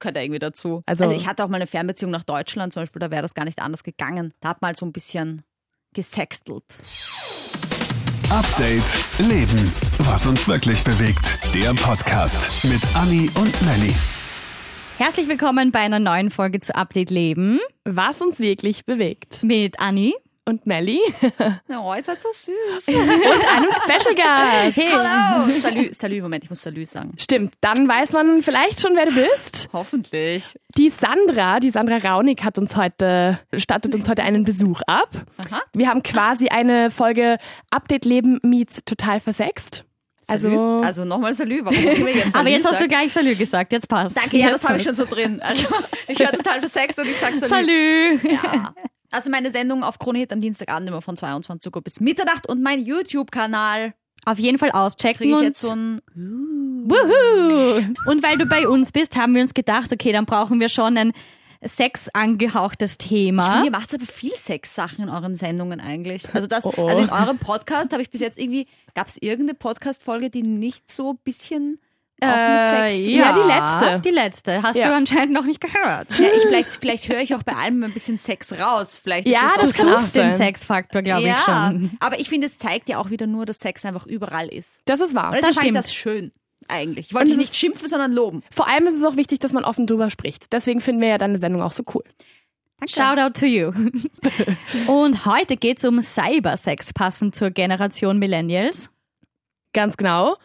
gehört irgendwie dazu. Also- Also, ich hatte auch mal eine Fernbeziehung nach Deutschland zum Beispiel, da wäre das gar nicht anders gegangen. Da hat mal so ein bisschen gesextelt. Update Leben. Was uns wirklich bewegt. Der Podcast mit Anni und Nelly. Herzlich willkommen bei einer neuen Folge zu Update Leben Was uns wirklich bewegt. mit Anni. Und Melly Oh, ihr seid so süß. und einem Special Gast. Hey. Hallo. Salü, Salü, Moment, ich muss Salü sagen. Stimmt, dann weiß man vielleicht schon, wer du bist. Hoffentlich. Die Sandra, die Sandra Raunig hat uns heute, stattet uns heute einen Besuch ab. Aha. Wir haben quasi eine Folge Update Leben meets total versext. Salü. Also, also nochmal Salü, warum immer jetzt Salü Aber jetzt hast du gleich Salü gesagt, jetzt passt. Danke, ja, das habe ich schon so drin. Also, ich höre total versext und ich sag Salü. Salü. Ja. Also meine Sendung auf Krone Hit am Dienstagabend immer von 22 Uhr bis Mitternacht und mein YouTube-Kanal Auf jeden Fall auschecken. kriege ich und- jetzt so ein Wuhu. Und weil du bei uns bist, haben wir uns gedacht, okay, dann brauchen wir schon ein Sex angehauchtes Thema. Ihr macht aber viel Sexsachen in euren Sendungen eigentlich. Also das, Oh, oh. also in eurem Podcast habe ich bis jetzt irgendwie, gab es irgendeine Podcast-Folge, die nicht so ein bisschen Äh, Sex? Ja, die letzte. Die letzte. Hast Ja. du anscheinend noch nicht gehört. Ja, ich, vielleicht, vielleicht höre ich auch bei allem ein bisschen Sex raus. Vielleicht ist Ja, das, das auch Du kann auch suchst den. Sexfaktor, glaube ja, ich schon. aber ich finde, es zeigt ja auch wieder nur, dass Sex einfach überall ist. das ist wahr. Und Das stimmt. das schön, eigentlich. Ich wollte es nicht ist- schimpfen, sondern loben. Vor allem ist es auch wichtig, dass man offen drüber spricht. Deswegen finden wir ja deine Sendung auch so cool. Shout out to you. Und heute geht's um Cybersex, passend zur Generation Millennials. Ganz genau.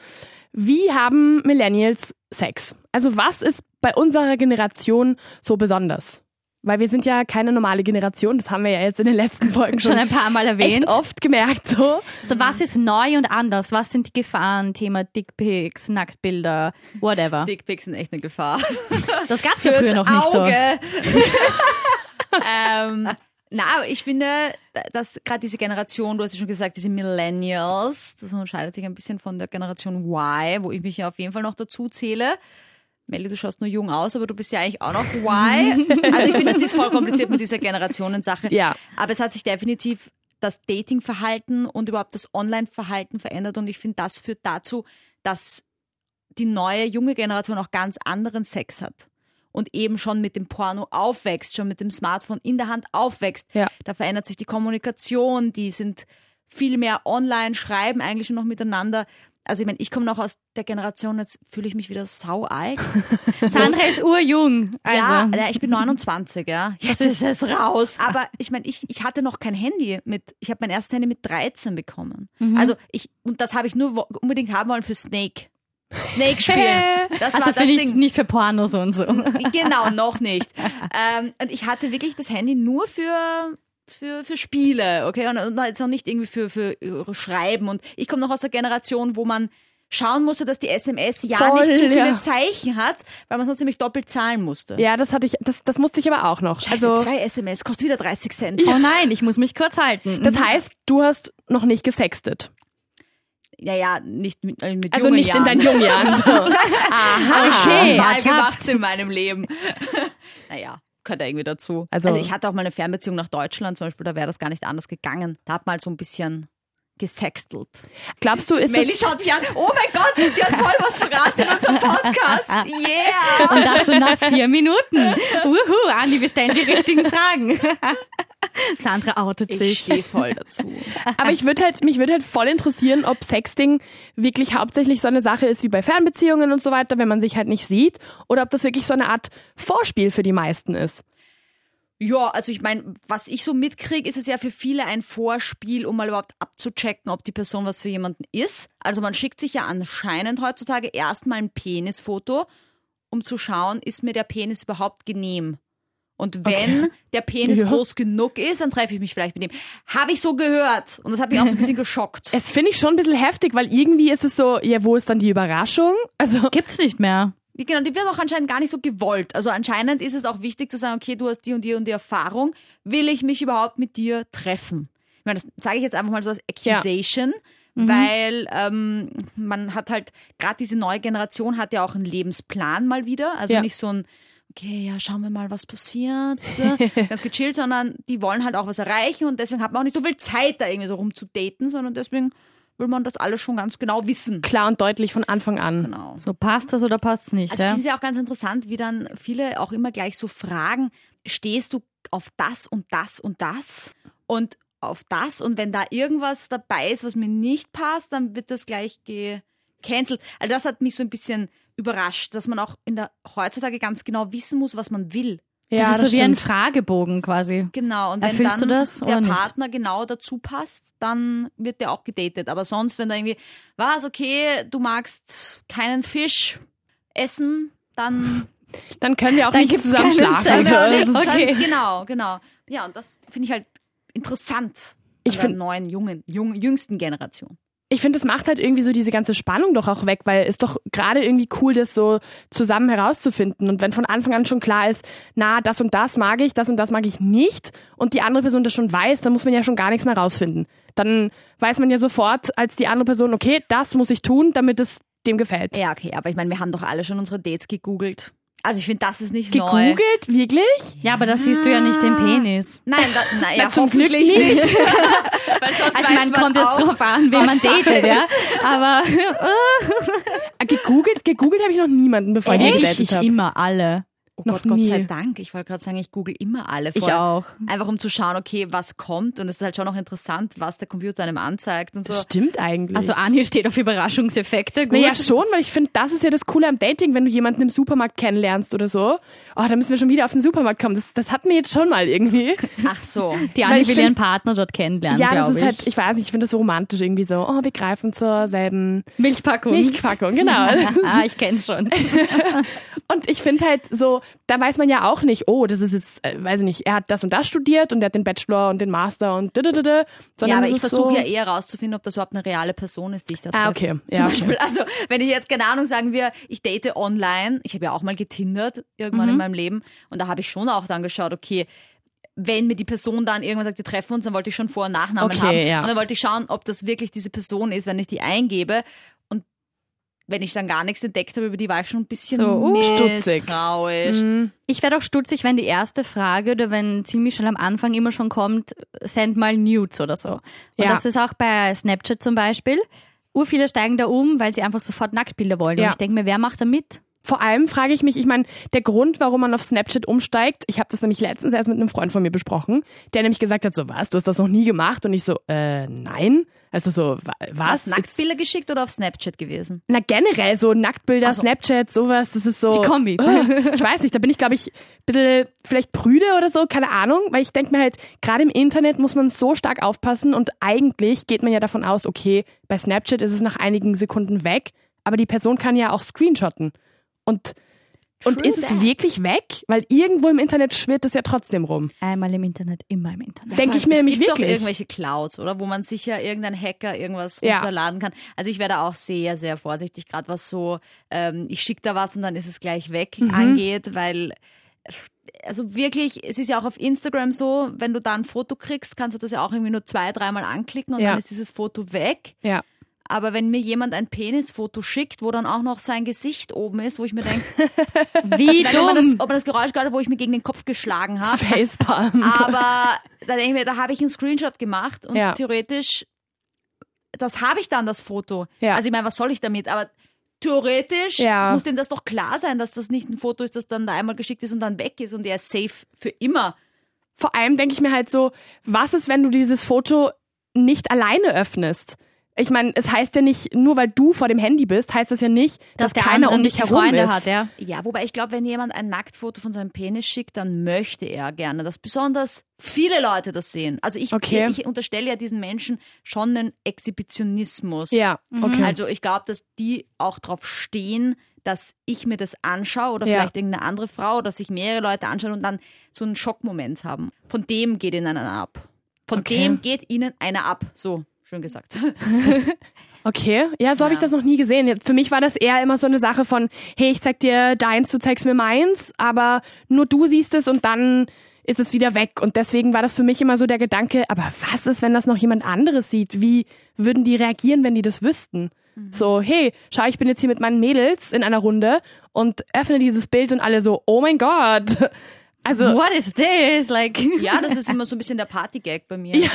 Wie haben Millennials Sex? Also was ist bei unserer Generation so besonders? Weil wir sind ja keine normale Generation, das haben wir ja jetzt in den letzten Folgen schon, Schon ein paar Mal erwähnt. echt oft gemerkt. So. So, was ist neu und anders? Was sind die Gefahren? Thema Dickpics, Nacktbilder, whatever. Dickpics sind echt eine Gefahr. Das gab's ja früher noch nicht so. Auge. ähm, na, ich finde, dass gerade diese Generation, du hast ja schon gesagt, diese Millennials, das unterscheidet sich ein bisschen von der Generation Y, wo ich mich ja auf jeden Fall noch dazu zähle. Melly, du schaust nur jung aus, aber du bist ja eigentlich auch noch Y. Also ich finde, es ist voll kompliziert mit dieser Generationensache. Ja. Aber es hat sich definitiv das Datingverhalten und überhaupt das Online-Verhalten verändert und ich finde, das führt dazu, dass die neue junge Generation auch ganz anderen Sex hat und eben schon mit dem Porno aufwächst, schon mit dem Smartphone in der Hand aufwächst. Ja. Da verändert sich die Kommunikation, die sind viel mehr online, schreiben eigentlich nur noch miteinander. Also ich meine, ich komme noch aus der Generation, jetzt fühle ich mich wieder sau alt. Sandra ist urjung. Also, Ja, ich bin 29, ja. Jetzt ist- es raus. Aber ich meine, ich, ich hatte noch kein Handy mit, ich habe mein erstes Handy mit 13 bekommen. Mhm. Also ich, und das habe ich nur unbedingt haben wollen für Snake. Snake spielen. Das also war das Ding. nicht für Pornos und so. Genau, noch nicht. ähm, und ich hatte wirklich das Handy nur für für, für Spiele, okay? Und, und jetzt noch nicht irgendwie für, für Schreiben. Und ich komme noch aus der Generation, wo man schauen musste, dass die SMS ja Voll, nicht zu viele ja. Zeichen hat, weil man sonst nämlich doppelt zahlen musste. Ja, das hatte ich, das, das musste ich aber auch noch. Also also, zwei SMS kostet wieder 30 Cent. Oh nein, ich muss mich kurz halten. das heißt, du hast noch nicht gesextet. Ja, ja, nicht mit, äh, mit Also nicht Jahren. in deinen jungen Jahren. So. Aha. Okay, Mal gemacht in meinem Leben. naja, gehört ja irgendwie dazu. Also- Also, ich hatte auch mal eine Fernbeziehung nach Deutschland zum Beispiel, da wäre das gar nicht anders gegangen. Da hat mal so ein bisschen gesextelt. Glaubst du, ist Melly das, schaut mich an. Oh mein Gott, sie hat voll was verraten in unserem Podcast. Yeah. Und das schon nach vier Minuten. Wuhu, Andi, wir stellen die richtigen Fragen. Sandra outet Ich sich. stehe voll dazu. aber ich würde halt, mich würde halt voll interessieren, ob Sexting wirklich hauptsächlich so eine Sache ist wie bei Fernbeziehungen und so weiter, wenn man sich halt nicht sieht, oder ob das wirklich so eine Art Vorspiel für die meisten ist. Ja, also ich meine, was ich so mitkriege, ist es ja für viele ein Vorspiel, um mal überhaupt abzuchecken, ob die Person was für jemanden ist. Also man schickt sich ja anscheinend heutzutage erstmal ein Penisfoto, um zu schauen, ist mir der Penis überhaupt genehm. Und wenn der Penis Ja. groß genug ist, dann treffe ich mich vielleicht mit dem. Habe ich so gehört. Und das hat mich auch so ein bisschen geschockt. Es finde ich schon ein bisschen heftig, weil irgendwie ist es so, ja, wo ist dann die Überraschung? Also, Gibt's nicht mehr. Die, genau, die wird auch anscheinend gar nicht so gewollt. Also anscheinend ist es auch wichtig zu sagen, okay, du hast die und die und die Erfahrung. Will ich mich überhaupt mit dir treffen? Ich meine, das sage ich jetzt einfach mal so als Accusation, weil ähm, man hat halt, gerade diese neue Generation hat ja auch einen Lebensplan mal wieder. Also Ja. nicht so ein, okay, ja, schauen wir mal, was passiert. Ganz gechillt, sondern die wollen halt auch was erreichen und deswegen hat man auch nicht so viel Zeit, da irgendwie so rumzudaten, sondern deswegen will man das alles schon ganz genau wissen. Klar und deutlich von Anfang an. Genau. So passt das oder passt es nicht? Also ich ja? finde es ja auch ganz interessant, wie dann viele auch immer gleich so fragen, stehst du auf das und das und das und auf das und wenn da irgendwas dabei ist, was mir nicht passt, dann wird das gleich gecancelt. Also das hat mich so ein bisschen überrascht, dass man auch in der heutzutage ganz genau wissen muss, was man will. Ja, das ist so wie ein. Fragebogen quasi. Genau, und wenn Erfüllst dann du das der nicht? Partner genau dazu passt, dann wird der auch gedatet. Aber sonst, wenn da irgendwie, was, okay, du magst keinen Fisch essen, dann Dann können wir auch nicht zusammen schlafen. Also, das okay. Dann, genau, genau. Ja, und das finde ich halt interessant. Ich an der neuen, jungen, jung, jüngsten Generation. Ich finde, das macht halt irgendwie so diese ganze Spannung doch auch weg, weil es doch gerade irgendwie cool, das so zusammen herauszufinden. Und wenn von Anfang an schon klar ist, na, das und das mag ich, das und das mag ich nicht, und die andere Person das schon weiß, dann muss man ja schon gar nichts mehr rausfinden. Dann weiß man ja sofort als die andere Person, okay, das muss ich tun, damit es dem gefällt. Ja, okay, aber ich meine, wir haben doch alle schon unsere Dates gegoogelt. Also ich finde, das ist nicht neu. Gegoogelt? Wirklich? Ja, aber da siehst du ja nicht den Penis. Nein, da, na, ja, zum Glück nicht. nicht. Weil sonst Also ich meine, man kommt auch, drauf an, wen man datet, ja. ist. Aber Ah, Gegoogelt? Gegoogelt habe ich noch niemanden, bevor ich echt, gedatet ich habe. immer alle. Oh Noch Gott, Gott sei nie. Dank. Ich wollte gerade sagen, ich google immer alle. Ich vorher. auch. Einfach um zu schauen, okay, was kommt. Und es ist halt schon noch interessant, was der Computer einem anzeigt und so. Stimmt eigentlich. Also Anja steht auf Überraschungseffekte. Gut. Naja, schon, weil ich finde, das ist ja das Coole am Dating, wenn du jemanden im Supermarkt kennenlernst oder so. Oh, da müssen wir schon wieder auf den Supermarkt kommen. Das, das hatten wir jetzt schon mal irgendwie. Ach so. Die ich will ihren Partner dort kennenlernen, ja, das ist ich. halt, ich weiß nicht, ich finde das so romantisch irgendwie so. Oh, wir greifen zur selben Milchpackung. Milchpackung, genau. ah, ich kenn's schon. Und ich finde halt so, da weiß man ja auch nicht, oh, das ist jetzt, äh, weiß ich nicht, er hat das und das studiert und er hat den Bachelor und den Master und dödödödö. Ja, Sondern aber es ich versuche so, ja eher herauszufinden, ob das überhaupt eine reale Person ist, die ich da treffe. Ah, okay. Zum Ja, okay. Beispiel, also wenn ich jetzt, keine Ahnung, sagen wir, ich date online, ich habe ja auch mal getindert irgendwann Mhm. in meinem Leben und da habe ich schon auch dann geschaut, okay, wenn mir die Person dann irgendwann sagt, wir treffen uns, dann wollte ich schon Vor- und Nachnamen Okay, haben. ja. Und dann wollte ich schauen, ob das wirklich diese Person ist, wenn ich die eingebe. Wenn ich dann gar nichts entdeckt habe über die, war ich schon ein bisschen So, uh, stutzig. misstrauisch. Ich werde auch stutzig, wenn die erste Frage oder wenn ziemlich schnell am Anfang immer schon kommt, send mal Nudes oder so. Und Ja. das ist auch bei Snapchat zum Beispiel. Ur viele steigen da um, weil sie einfach sofort Nacktbilder wollen. Ja. Und ich denke mir, wer macht da mit? Vor allem frage ich mich, ich meine, der Grund, warum man auf Snapchat umsteigt, ich habe das nämlich letztens erst mit einem Freund von mir besprochen, der nämlich gesagt hat, so was, du hast das noch nie gemacht und ich so, äh, nein. Also so, wa- was? Nacktbilder geschickt oder auf Snapchat gewesen? Na generell so Nacktbilder, so. Snapchat, sowas, das ist so. Die Kombi. Oh, ich weiß nicht, da bin ich glaube ich ein bisschen vielleicht prüde oder so, keine Ahnung, weil ich denke mir halt, gerade im Internet muss man so stark aufpassen und eigentlich geht man ja davon aus, okay, bei Snapchat ist es nach einigen Sekunden weg, aber die Person kann ja auch screenshotten. Und und ist es that. wirklich weg? Weil irgendwo im Internet schwirrt es ja trotzdem rum. Einmal im Internet, immer im Internet. Denke ich mir es nämlich gibt doch wirklich. irgendwelche Clouds, oder? Wo man sicher irgendein Hacker irgendwas Ja. runterladen kann. Also ich werde auch sehr, sehr vorsichtig, gerade was so, ähm, ich schicke da was und dann ist es gleich weg Mhm. angeht, weil also wirklich, es ist ja auch auf Instagram so, wenn du da ein Foto kriegst, kannst du das ja auch irgendwie nur zwei, dreimal anklicken und Ja. dann ist dieses Foto weg. Ja. Aber wenn mir jemand ein Penisfoto schickt, wo dann auch noch sein Gesicht oben ist, wo ich mir denke, Wie ob, man dumm. das, ob man das Geräusch hat, wo ich mir gegen den Kopf geschlagen habe. Facepalm. Aber da denke ich mir, da habe ich einen Screenshot gemacht und Ja. theoretisch, das habe ich dann, das Foto. Ja. Also ich meine, was soll ich damit? Aber theoretisch Ja. muss dem das doch klar sein, dass das nicht ein Foto ist, das dann da einmal geschickt ist und dann weg ist und er ist safe für immer. Vor allem denke ich mir halt so, was ist, wenn du dieses Foto nicht alleine öffnest? Ich meine, es heißt ja nicht, nur weil du vor dem Handy bist, heißt das ja nicht, dass, dass der keiner um dich herum Freunde ist. hat, ja. Ja, wobei ich glaube, wenn jemand ein Nacktfoto von seinem Penis schickt, dann möchte er gerne, dass besonders viele Leute das sehen. Also ich, Okay. ich unterstelle ja diesen Menschen schon einen Exhibitionismus. Ja, okay. Also ich glaube, dass die auch drauf stehen, dass ich mir das anschaue oder Ja. vielleicht irgendeine andere Frau, dass sich mehrere Leute anschauen und dann so einen Schockmoment haben. Von dem geht ihnen einer ab. Von Okay. dem geht ihnen einer ab. So, schön gesagt. Okay, ja, so habe ich das noch nie gesehen. Für mich war das eher immer so eine Sache von, hey, ich zeig dir deins, du zeigst mir meins, aber nur du siehst es und dann ist es wieder weg. Und deswegen war das für mich immer so der Gedanke, aber was ist, wenn das noch jemand anderes sieht? Wie würden die reagieren, wenn die das wüssten? So, hey, schau, ich bin jetzt hier mit meinen Mädels in einer Runde und öffne dieses Bild und alle so, oh mein Gott. Also, What is this? Like, Ja, das ist immer so ein bisschen der Partygag bei mir. Ja.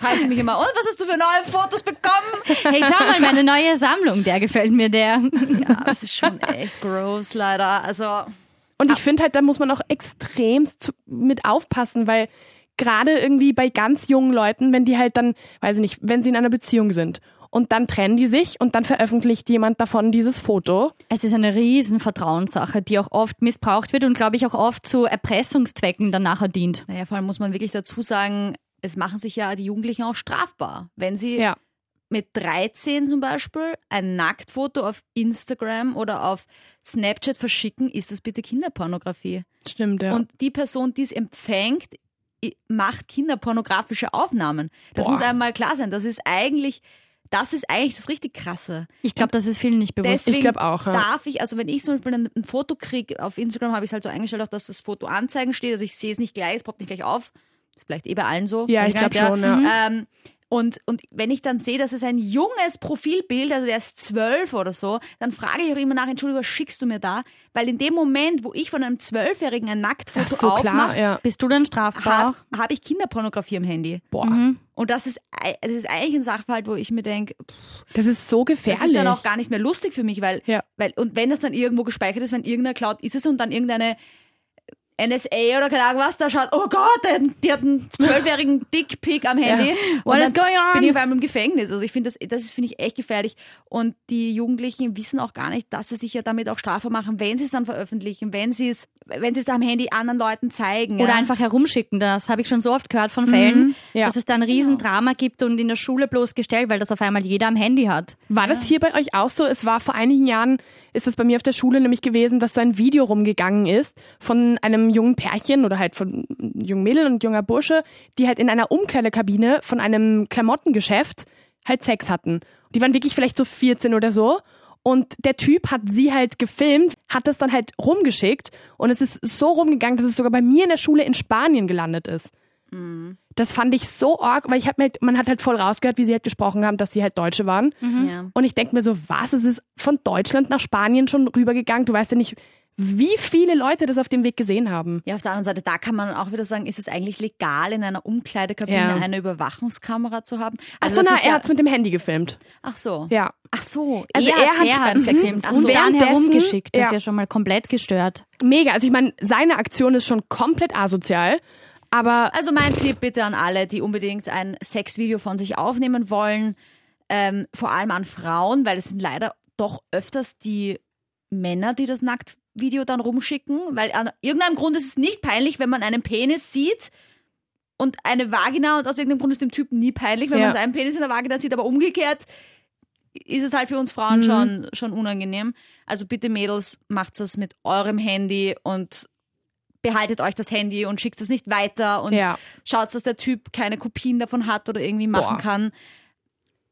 Frage sie mich immer, und was hast du für neue Fotos bekommen? hey, schau mal, meine neue Sammlung, der gefällt mir, der. Ja, das ist schon echt gross, leider. Also, Und ich finde halt, da muss man auch extremst mit aufpassen, weil gerade irgendwie bei ganz jungen Leuten, wenn die halt dann, weiß ich nicht, wenn sie in einer Beziehung sind und dann trennen die sich und dann veröffentlicht jemand davon dieses Foto. Es ist eine riesen Vertrauenssache, die auch oft missbraucht wird und glaube ich auch oft zu Erpressungszwecken dann nachher dient. naja, vor allem muss man wirklich dazu sagen, es machen sich ja die Jugendlichen auch strafbar. Wenn sie Ja. mit 13 zum Beispiel ein Nacktfoto auf Instagram oder auf Snapchat verschicken, ist das bitte Kinderpornografie. Stimmt, ja. Und die Person, die es empfängt, macht kinderpornografische Aufnahmen. Das Boah. muss einmal klar sein. Das ist eigentlich, das ist eigentlich das richtig krasse. Ich glaube, das ist vielen nicht bewusst. Deswegen glaub auch, ja. darf ich, also wenn ich zum Beispiel ein, ein Foto kriege, auf Instagram habe ich es halt so eingestellt, auch, dass das Foto anzeigen steht. Also ich sehe es nicht gleich, es poppt nicht gleich auf. Das ist vielleicht eh bei allen so. Ja, ich glaub nicht, schon, ja. Ähm, und, und wenn ich dann sehe, dass es ein junges Profilbild, also der ist zwölf oder so, dann frage ich auch immer nach, Entschuldigung, was schickst du mir da? Weil in dem Moment, wo ich von einem Zwölfjährigen ein Nacktfoto Ach so, klar, aufmache, ja. Bist du dann strafbar? habe hab ich Kinderpornografie am Handy. Boah, Und das ist, das ist eigentlich ein Sachverhalt, wo ich mir denke, das ist so gefährlich. das ist dann auch gar nicht mehr lustig für mich, weil, Ja. weil und wenn das dann irgendwo gespeichert ist, wenn irgendeiner Cloud ist es und dann irgendeine NSA oder keine Ahnung was da schaut, oh Gott, die hat einen zwölfjährigen Dickpick am Handy. Ja. Und What dann is going on? Bin ich auf einmal im Gefängnis. Also ich finde das, das finde ich echt gefährlich. Und die Jugendlichen wissen auch gar nicht, dass sie sich ja damit auch strafbar machen, wenn sie es dann veröffentlichen, wenn sie es, wenn sie es da am Handy anderen Leuten zeigen. Oder ja. einfach herumschicken. Das habe ich schon so oft gehört von Fällen, ja. dass es da ein Riesendrama gibt und in der Schule bloßgestellt, weil das auf einmal jeder am Handy hat. War das hier bei euch auch so? Es war vor einigen Jahren, ist es bei mir auf der Schule nämlich gewesen, dass so ein Video rumgegangen ist von einem jungen Pärchen oder halt von jungen Mädel und junger Bursche, die halt in einer Umkleidekabine von einem Klamottengeschäft halt Sex hatten. Die waren wirklich vielleicht so 14 oder so. Und der Typ hat sie halt gefilmt, hat das dann halt rumgeschickt und es ist so rumgegangen, dass es sogar bei mir in der Schule in Spanien gelandet ist. Das fand ich so arg, weil ich hab mir halt, man hat halt voll rausgehört, wie sie halt gesprochen haben, dass sie halt Deutsche waren. Ja. Und ich denke mir so, was? Es ist von Deutschland nach Spanien schon rübergegangen. Du weißt ja nicht, wie viele Leute das auf dem Weg gesehen haben. Ja, auf der anderen Seite, da kann man auch wieder sagen, ist es eigentlich legal, in einer Umkleidekabine Ja. eine Überwachungskamera zu haben? Ach Also so, das na, ist er ja, hat's mit dem Handy gefilmt. Ach so. Ja. Ach so. Also er hat's hat- hat Sex Sex Ach und so. dann währenddessen- herumgeschickt. Das ist ja. ja schon mal komplett gestört. Mega. Also ich meine, seine Aktion ist schon komplett asozial. Aber Also mein Tipp bitte an alle, die unbedingt ein Sexvideo von sich aufnehmen wollen, ähm, vor allem an Frauen, weil es sind leider doch öfters die Männer, die das Nacktvideo dann rumschicken, weil an irgendeinem Grund ist es nicht peinlich, wenn man einen Penis sieht und eine Vagina und aus irgendeinem Grund ist dem Typen nie peinlich, wenn Ja. man seinen Penis in der Vagina sieht, aber umgekehrt ist es halt für uns Mhm. Frauen schon, schon unangenehm. Also bitte Mädels, macht das mit eurem Handy und behaltet euch das Handy und schickt es nicht weiter und Ja. schaut, dass der Typ keine Kopien davon hat oder irgendwie machen Boah. kann.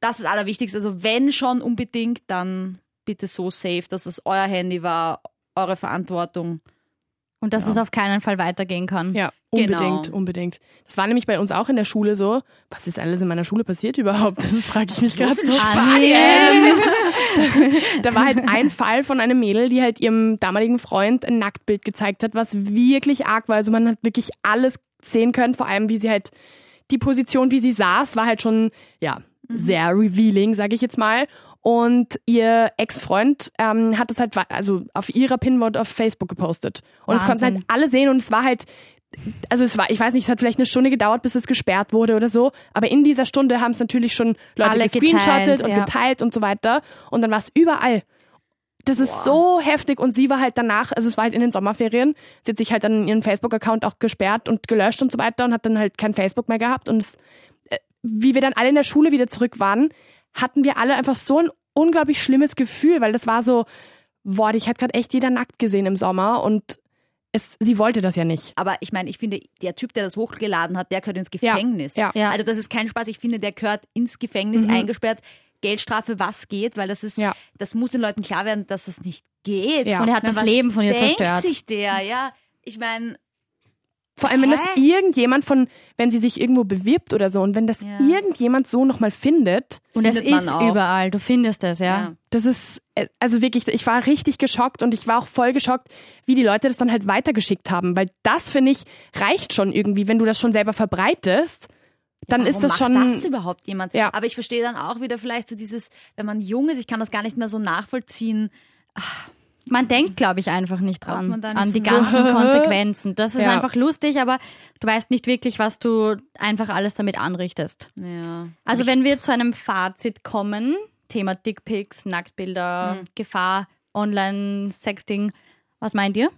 Das ist das Allerwichtigste. Also wenn schon unbedingt, dann bitte so safe, dass es euer Handy war, eure Verantwortung. Und dass es auf keinen Fall weitergehen kann. ja, Genau. unbedingt, unbedingt. Das war nämlich bei uns auch in der Schule so. Was ist alles in meiner Schule passiert überhaupt? Das frage ich mich gerade so. Spanien. Da war halt ein Fall von einem Mädel, die halt ihrem damaligen Freund ein Nacktbild gezeigt hat, was wirklich arg war. Also man hat wirklich alles sehen können, vor allem wie sie halt die Position, wie sie saß, war halt schon ja sehr revealing, sage ich jetzt mal. Und ihr Ex-Freund ähm, hat es halt also auf ihrer Pinwand auf Facebook gepostet. Und es konnten halt alle sehen und es war halt also es war, ich weiß nicht, es hat vielleicht eine Stunde gedauert, bis es gesperrt wurde oder so, aber in dieser Stunde haben es natürlich schon Leute Alle gescreenshottet geteilt, und ja. geteilt und so weiter und dann war es überall. Das ist so heftig und sie war halt danach, also es war halt in den Sommerferien, sie hat sich halt dann ihren Facebook-Account auch gesperrt und gelöscht und so weiter und hat dann halt kein Facebook mehr gehabt und es, äh, wie wir dann alle in der Schule wieder zurück waren, hatten wir alle einfach so ein unglaublich schlimmes Gefühl, weil das war so, boah, ich hat gerade echt jeder nackt gesehen im Sommer und es, sie wollte das ja nicht. Aber ich meine, ich finde, der Typ, der das hochgeladen hat, der gehört ins Gefängnis. ja. Ja. Also das ist kein Spaß. Ich finde, der gehört ins Gefängnis eingesperrt. Geldstrafe, was geht, weil das ist, Ja. das muss den Leuten klar werden, dass das nicht geht. Ja. Und er hat Ich meine, das Leben von ihr denkt zerstört. sich der, ja. Ich meine, Vor allem, wenn das Hä? irgendjemand von, wenn sie sich irgendwo bewirbt oder so und wenn das Ja. irgendjemand so nochmal findet, Und es ist auch. überall, du findest es, ja. Ja. das ist, äh, also wirklich, ich war richtig geschockt und ich war auch voll geschockt, wie die Leute das dann halt weitergeschickt haben, weil das, finde ich, reicht schon irgendwie, wenn du das schon selber verbreitest, dann Warum ist das macht schon, das überhaupt jemand? Ja. Aber ich verstehe dann auch wieder vielleicht so dieses, wenn man jung ist, ich kann das gar nicht mehr so nachvollziehen. Man denkt, glaube ich, einfach nicht dran, an die so- ganzen Konsequenzen. Das ist Ja. einfach lustig, aber du weißt nicht wirklich, was du einfach alles damit anrichtest. Ja. Also wenn wir zu einem Fazit kommen, Thema Dickpics, Nacktbilder, Hm. Gefahr, Online-Sexting, was meint ihr?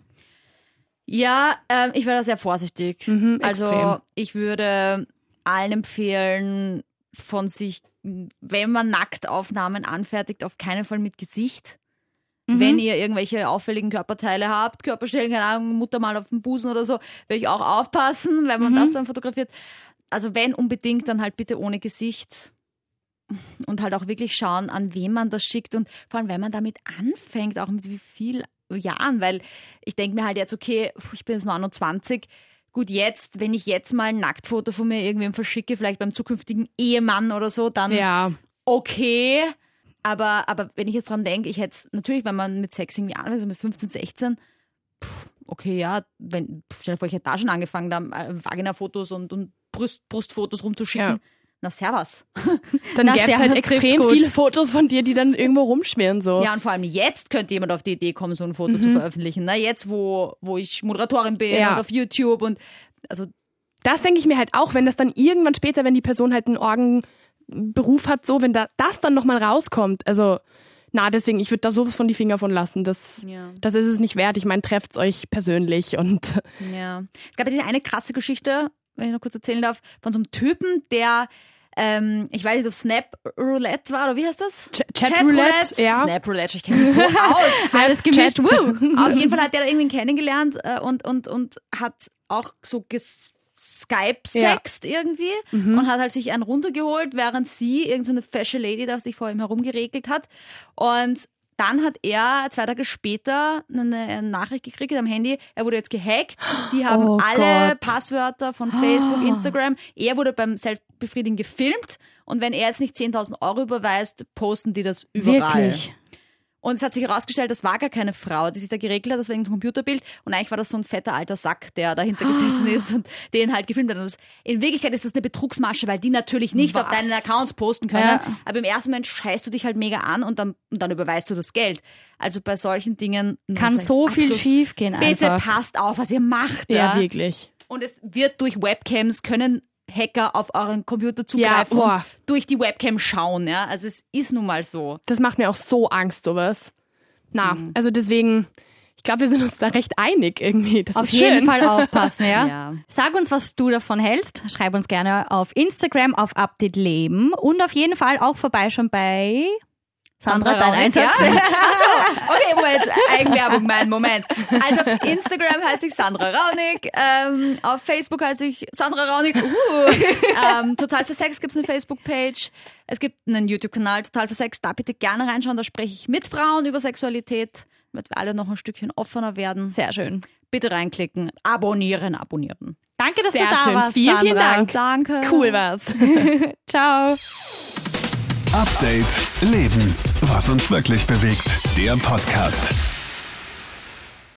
Ja, ähm, ich wäre da sehr vorsichtig. Mhm, also extrem. ich würde allen empfehlen, von sich, wenn man Nacktaufnahmen anfertigt, auf keinen Fall mit Gesicht. Mhm. Wenn ihr irgendwelche auffälligen Körperteile habt, Körperstellen, keine Ahnung, Mutter mal auf dem Busen oder so, würde ich auch aufpassen, wenn man Mhm. das dann fotografiert. Also wenn unbedingt, dann halt bitte ohne Gesicht. Und halt auch wirklich schauen, an wen man das schickt und vor allem, wenn man damit anfängt, auch mit wie viel Jahren, weil ich denke mir halt jetzt, okay, ich bin jetzt 29, gut, jetzt, wenn ich jetzt mal ein Nacktfoto von mir irgendwem verschicke, vielleicht beim zukünftigen Ehemann oder so, dann ja, okay. Aber, aber wenn ich jetzt dran denke, ich hätte es natürlich, wenn man mit Sex irgendwie anfängt, so mit 15, 16, pff, okay, ja, wenn, stell dir vor, ich hätte da schon angefangen, da äh, Vagina-Fotos und, und Brust, Brustfotos rumzuschicken. Ja. Na, servus. dann gäbe es halt extrem gut. viele Fotos von dir, die dann irgendwo rumschwirren so. Ja, und vor allem jetzt könnte jemand auf die Idee kommen, so ein Foto zu veröffentlichen. Na, jetzt, wo, wo ich Moderatorin bin Ja. und auf YouTube und also Das denke ich mir halt auch, wenn das dann irgendwann später, wenn die Person halt einen Orgenberuf hat, so, wenn da, das dann nochmal rauskommt. Also, na, deswegen, ich würde da sowas von die Finger von lassen. Das, Ja. das ist es nicht wert. Ich meine, trefft euch persönlich und Ja. Es gab ja diese eine krasse Geschichte, wenn ich noch kurz erzählen darf, von so einem Typen, der, ähm, ich weiß nicht, ob Snap Roulette war oder wie heißt das? Ch- Chat Roulette, ja. Snap Roulette, ich kenne mich so aus. Alles gemischt. Woo. Auf jeden Fall hat der da irgendwen kennengelernt äh, und, und, und hat auch so ges Skype-sext irgendwie und hat halt sich einen runtergeholt, während sie, irgendeine so eine fesche Lady, da sich vor ihm herumgeregelt hat. Und dann hat er zwei Tage später eine Nachricht gekriegt am Handy, er wurde jetzt gehackt. Die haben Oh alle Gott. Passwörter von Facebook, Instagram. Er wurde beim Selbstbefriedigen gefilmt und wenn er jetzt nicht 10.000 Euro überweist, posten die das überall. Wirklich. Und es hat sich herausgestellt, das war gar keine Frau, die sich da geregelt hat, das war irgendein Computerbild. Und eigentlich war das so ein fetter alter Sack, der dahinter gesessen ist und den halt gefilmt hat. Und das, in Wirklichkeit ist das eine Betrugsmasche, weil die natürlich nicht auf Was? deinen Accounts posten können. Ja. Aber im ersten Moment scheißt du dich halt mega an und dann, und dann überweist du das Geld. Also bei solchen Dingen Kann so viel Abschluss. schief gehen Bitte einfach. passt auf, was ihr macht. ja, Ja, wirklich. Und es wird durch Webcams können Hacker auf euren Computer zugreifen boah. und durch die Webcam schauen. Ja, also es ist nun mal so. Das macht mir auch so Angst, sowas. Na, also deswegen, ich glaube, wir sind uns da recht einig irgendwie. Das Auf ist jeden schön. Fall aufpassen, ja? Ja. Sag uns, was du davon hältst. Schreib uns gerne auf Instagram auf Update Leben und auf jeden Fall auch vorbeischauen bei Sandra, dein Raunig, Einsatz. Ja? Achso, okay, Moment, Eigenwerbung, mein Moment. Also auf Instagram heiße ich Sandra Raunig, ähm, auf Facebook heiße ich Sandra Raunig, uh, ähm, Total für Sex gibt's eine Facebook-Page, es gibt einen YouTube-Kanal, Total für Sex, da bitte gerne reinschauen, da spreche ich mit Frauen über Sexualität, damit wir alle noch ein Stückchen offener werden. Sehr schön. Bitte reinklicken, abonnieren, abonnieren. Danke, dass Sehr du da schön. warst. Vielen, vielen Sandra. Dank. Danke. Cool war's. Ciao. Update Leben. Was uns wirklich bewegt. Der Podcast.